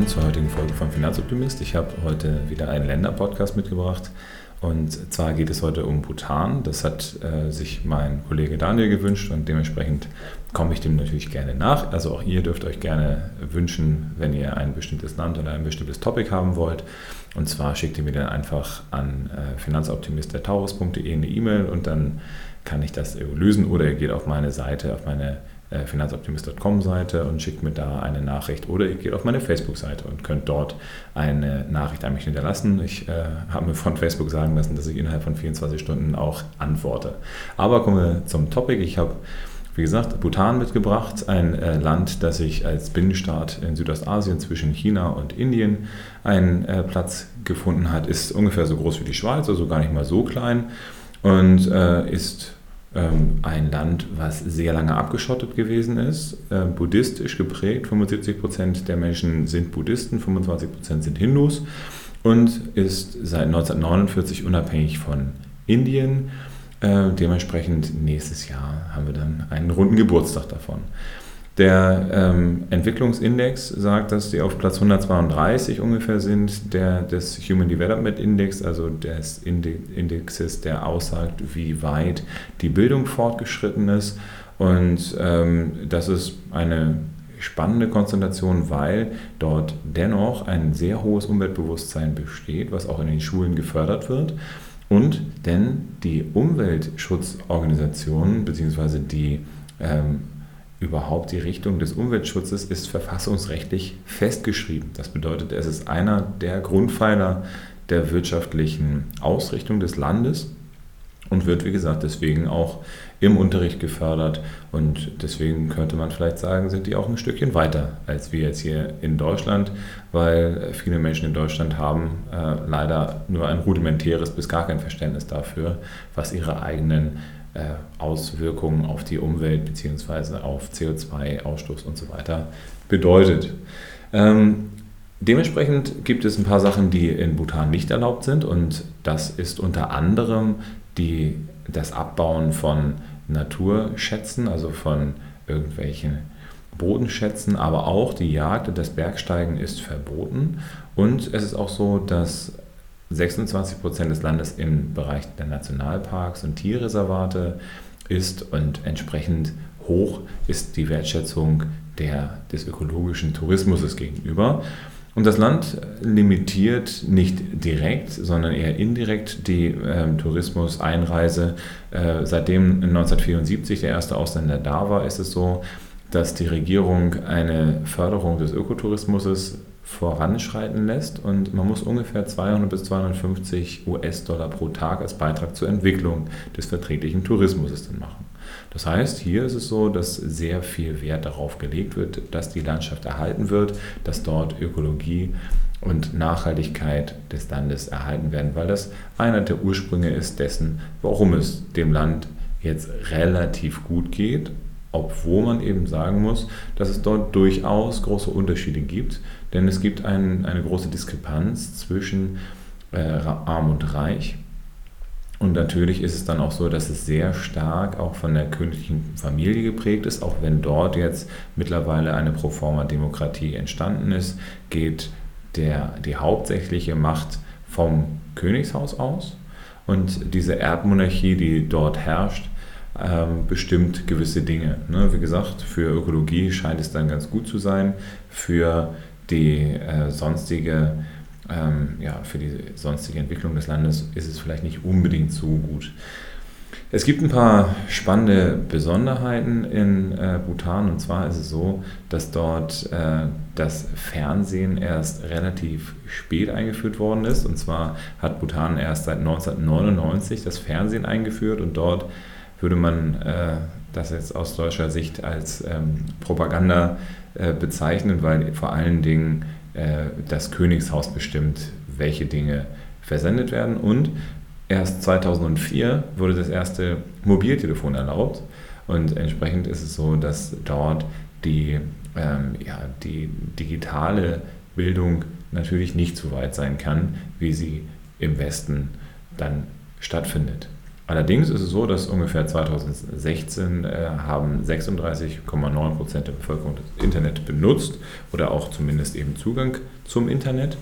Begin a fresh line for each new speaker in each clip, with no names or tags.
Willkommen zur heutigen Folge von Finanzoptimist. Ich habe heute wieder einen Länder-Podcast mitgebracht. Und zwar geht es heute um Bhutan. Das hat äh, sich mein Kollege Daniel gewünscht und dementsprechend komme ich dem natürlich gerne nach. Also auch ihr dürft euch gerne wünschen, wenn ihr ein bestimmtes Land oder ein bestimmtes Topic haben wollt. Und zwar schickt ihr mir dann einfach an äh, finanzoptimist.taurus.de eine E-Mail und dann kann ich das lösen. Oder ihr geht auf meine Seite, auf meine äh, finanzoptimist.com Seite und schickt mir da eine Nachricht oder ihr geht auf meine Facebook-Seite und könnt dort eine Nachricht an mich hinterlassen. Ich äh, habe mir von Facebook sagen lassen, dass ich innerhalb von 24 Stunden auch antworte. Aber kommen wir zum Topic. Ich habe wie gesagt, Bhutan mitgebracht, ein äh, Land, das sich als Binnenstaat in Südostasien zwischen China und Indien einen äh, Platz gefunden hat, ist ungefähr so groß wie die Schweiz, also gar nicht mal so klein und äh, ist ein Land, was sehr lange abgeschottet gewesen ist, äh, buddhistisch geprägt. 75 Prozent der Menschen sind Buddhisten, 25 Prozent sind Hindus und ist seit 1949 unabhängig von Indien. Äh, dementsprechend nächstes Jahr haben wir dann einen runden Geburtstag davon. Der ähm, Entwicklungsindex sagt, dass die auf Platz 132 ungefähr sind, der des Human Development Index, also des Indexes, der aussagt, wie weit die Bildung fortgeschritten ist. Und ähm, das ist eine spannende Konzentration, weil dort dennoch ein sehr hohes Umweltbewusstsein besteht, was auch in den Schulen gefördert wird. Und denn die Umweltschutzorganisationen bzw. die ähm, überhaupt die Richtung des Umweltschutzes ist verfassungsrechtlich festgeschrieben. Das bedeutet, es ist einer der Grundpfeiler der wirtschaftlichen Ausrichtung des Landes und wird, wie gesagt, deswegen auch im Unterricht gefördert. Und deswegen könnte man vielleicht sagen, sind die auch ein Stückchen weiter als wir jetzt hier in Deutschland, weil viele Menschen in Deutschland haben äh, leider nur ein rudimentäres bis gar kein Verständnis dafür, was ihre eigenen Auswirkungen auf die Umwelt bzw. auf CO2-Ausstoß und so weiter bedeutet. Ähm, dementsprechend gibt es ein paar Sachen, die in Bhutan nicht erlaubt sind und das ist unter anderem die, das Abbauen von Naturschätzen, also von irgendwelchen Bodenschätzen, aber auch die Jagd und das Bergsteigen ist verboten. Und es ist auch so, dass 26 Prozent des Landes im Bereich der Nationalparks und Tierreservate ist und entsprechend hoch ist die Wertschätzung der, des ökologischen Tourismus gegenüber. Und das Land limitiert nicht direkt, sondern eher indirekt die äh, Tourismuseinreise. Äh, seitdem 1974 der erste Ausländer da war, ist es so, dass die Regierung eine Förderung des Ökotourismus voranschreiten lässt und man muss ungefähr 200 bis 250 US-Dollar pro Tag als Beitrag zur Entwicklung des verträglichen Tourismus dann machen. Das heißt, hier ist es so, dass sehr viel Wert darauf gelegt wird, dass die Landschaft erhalten wird, dass dort Ökologie und Nachhaltigkeit des Landes erhalten werden, weil das einer der Ursprünge ist dessen, warum es dem Land jetzt relativ gut geht, obwohl man eben sagen muss, dass es dort durchaus große Unterschiede gibt, denn es gibt ein, eine große Diskrepanz zwischen äh, arm und reich. Und natürlich ist es dann auch so, dass es sehr stark auch von der königlichen Familie geprägt ist. Auch wenn dort jetzt mittlerweile eine Proforma-Demokratie entstanden ist, geht der, die hauptsächliche Macht vom Königshaus aus. Und diese Erbmonarchie, die dort herrscht, bestimmt gewisse Dinge. Ne? Wie gesagt, für Ökologie scheint es dann ganz gut zu sein, für die äh, sonstige ähm, ja, für die sonstige Entwicklung des Landes ist es vielleicht nicht unbedingt so gut. Es gibt ein paar spannende Besonderheiten in äh, Bhutan und zwar ist es so, dass dort äh, das Fernsehen erst relativ spät eingeführt worden ist und zwar hat Bhutan erst seit 1999 das Fernsehen eingeführt und dort würde man äh, das jetzt aus deutscher Sicht als ähm, Propaganda äh, bezeichnen, weil vor allen Dingen äh, das Königshaus bestimmt, welche Dinge versendet werden und erst 2004 wurde das erste Mobiltelefon erlaubt und entsprechend ist es so, dass dort die, ähm, ja, die digitale Bildung natürlich nicht so weit sein kann, wie sie im Westen dann stattfindet. Allerdings ist es so, dass ungefähr 2016 äh, haben 36,9 Prozent der Bevölkerung das Internet benutzt oder auch zumindest eben Zugang zum Internet,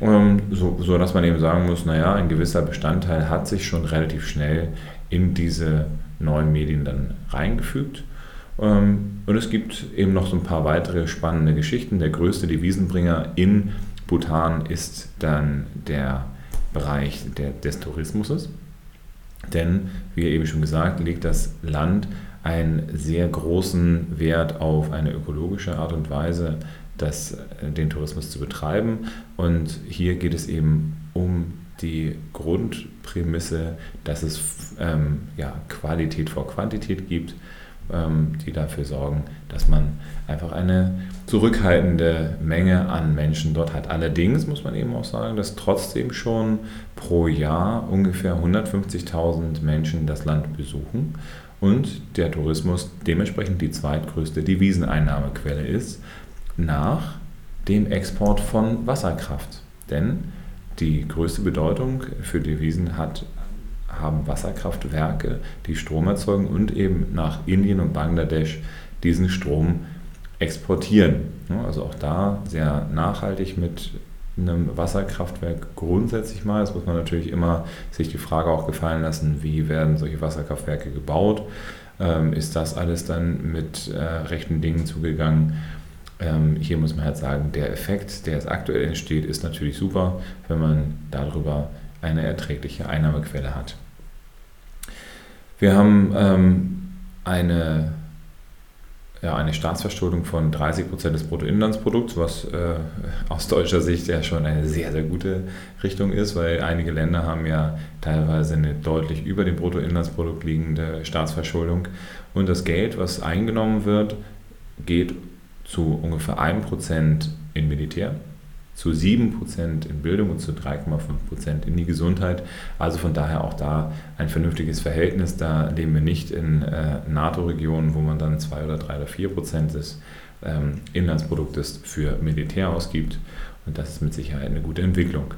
ähm, so, so dass man eben sagen muss, naja, ein gewisser Bestandteil hat sich schon relativ schnell in diese neuen Medien dann reingefügt. Ähm, und es gibt eben noch so ein paar weitere spannende Geschichten. Der größte Devisenbringer in Bhutan ist dann der Bereich der, des Tourismus. Denn, wie eben schon gesagt, legt das Land einen sehr großen Wert auf eine ökologische Art und Weise, das, äh, den Tourismus zu betreiben. Und hier geht es eben um die Grundprämisse, dass es ähm, ja, Qualität vor Quantität gibt die dafür sorgen, dass man einfach eine zurückhaltende Menge an Menschen dort hat. Allerdings muss man eben auch sagen, dass trotzdem schon pro Jahr ungefähr 150.000 Menschen das Land besuchen und der Tourismus dementsprechend die zweitgrößte Deviseneinnahmequelle ist nach dem Export von Wasserkraft. Denn die größte Bedeutung für Devisen hat haben Wasserkraftwerke, die Strom erzeugen und eben nach Indien und Bangladesch diesen Strom exportieren. Also auch da sehr nachhaltig mit einem Wasserkraftwerk grundsätzlich mal. Jetzt muss man natürlich immer sich die Frage auch gefallen lassen, wie werden solche Wasserkraftwerke gebaut? Ähm, ist das alles dann mit äh, rechten Dingen zugegangen? Ähm, hier muss man halt sagen, der Effekt, der jetzt aktuell entsteht, ist natürlich super, wenn man darüber eine erträgliche Einnahmequelle hat. Wir haben ähm, eine, ja, eine Staatsverschuldung von 30 Prozent des Bruttoinlandsprodukts, was äh, aus deutscher Sicht ja schon eine sehr, sehr gute Richtung ist, weil einige Länder haben ja teilweise eine deutlich über dem Bruttoinlandsprodukt liegende Staatsverschuldung. Und das Geld, was eingenommen wird, geht zu ungefähr 1% in Militär, zu 7% in Bildung und zu 3,5% in die Gesundheit. Also von daher auch da ein vernünftiges Verhältnis. Da leben wir nicht in äh, NATO-Regionen, wo man dann 2 oder 3 oder 4% des ähm, Inlandsproduktes für Militär ausgibt. Und das ist mit Sicherheit eine gute Entwicklung.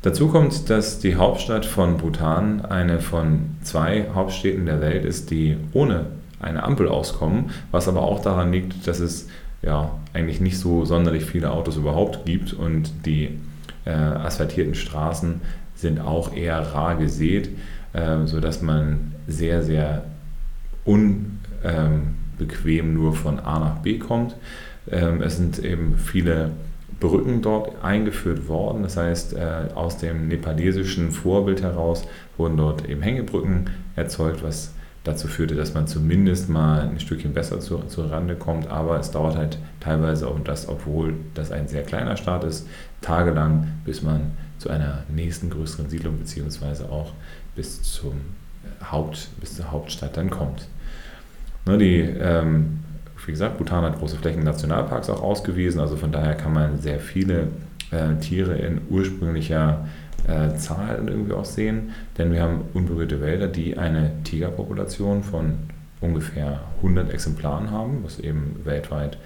Dazu kommt, dass die Hauptstadt von Bhutan eine von zwei Hauptstädten der Welt ist, die ohne eine Ampel auskommen, was aber auch daran liegt, dass es ja, eigentlich nicht so sonderlich viele Autos überhaupt gibt und die äh, asphaltierten Straßen sind auch eher rar gesät, äh, sodass man sehr, sehr unbequem ähm, nur von A nach B kommt. Ähm, es sind eben viele Brücken dort eingeführt worden. Das heißt, äh, aus dem nepalesischen Vorbild heraus wurden dort eben Hängebrücken erzeugt, was dazu führte, dass man zumindest mal ein Stückchen besser zu, zur Rande kommt. Aber es dauert halt teilweise auch das, obwohl das ein sehr kleiner Staat ist, tagelang, bis man zu einer nächsten größeren Siedlung beziehungsweise auch bis, zum Haupt, bis zur Hauptstadt dann kommt. Ne, die, ähm, wie gesagt, Bhutan hat große Flächen Nationalparks auch ausgewiesen, also von daher kann man sehr viele äh, Tiere in ursprünglicher äh, Zahlen irgendwie auch sehen, denn wir haben unberührte Wälder, die eine Tigerpopulation von ungefähr 100 Exemplaren haben, was eben weltweit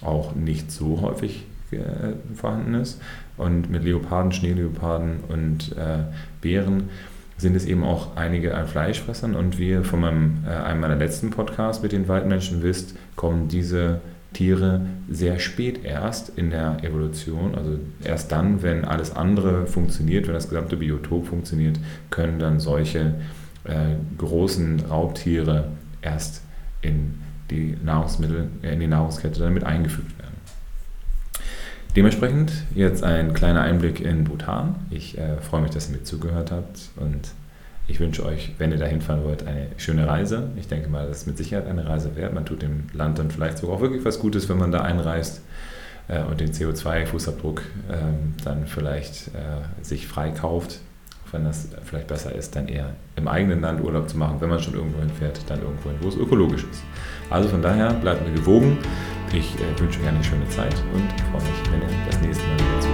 auch nicht so häufig äh, vorhanden ist. Und mit Leoparden, Schneeleoparden und äh, Bären sind es eben auch einige an Fleischfressern. Und wie ihr von meinem, äh, einem meiner letzten Podcasts mit den Waldmenschen wisst, kommen diese Tiere sehr spät erst in der Evolution, also erst dann, wenn alles andere funktioniert, wenn das gesamte Biotop funktioniert, können dann solche äh, großen Raubtiere erst in die Nahrungsmittel, in die Nahrungskette damit eingefügt werden. Dementsprechend jetzt ein kleiner Einblick in Bhutan. Ich äh, freue mich, dass ihr mir zugehört habt und ich wünsche euch, wenn ihr dahin fahren wollt, eine schöne Reise. Ich denke mal, das ist mit Sicherheit eine Reise wert. Man tut dem Land dann vielleicht sogar auch wirklich was Gutes, wenn man da einreist äh, und den CO2-Fußabdruck äh, dann vielleicht äh, sich freikauft. Wenn das vielleicht besser ist, dann eher im eigenen Land Urlaub zu machen. Wenn man schon irgendwo hinfährt, dann irgendwo hin, wo es ökologisch ist. Also von daher bleibt mir gewogen. Ich äh, wünsche euch eine schöne Zeit und freue mich, wenn ihr das nächste Mal wieder zuhört.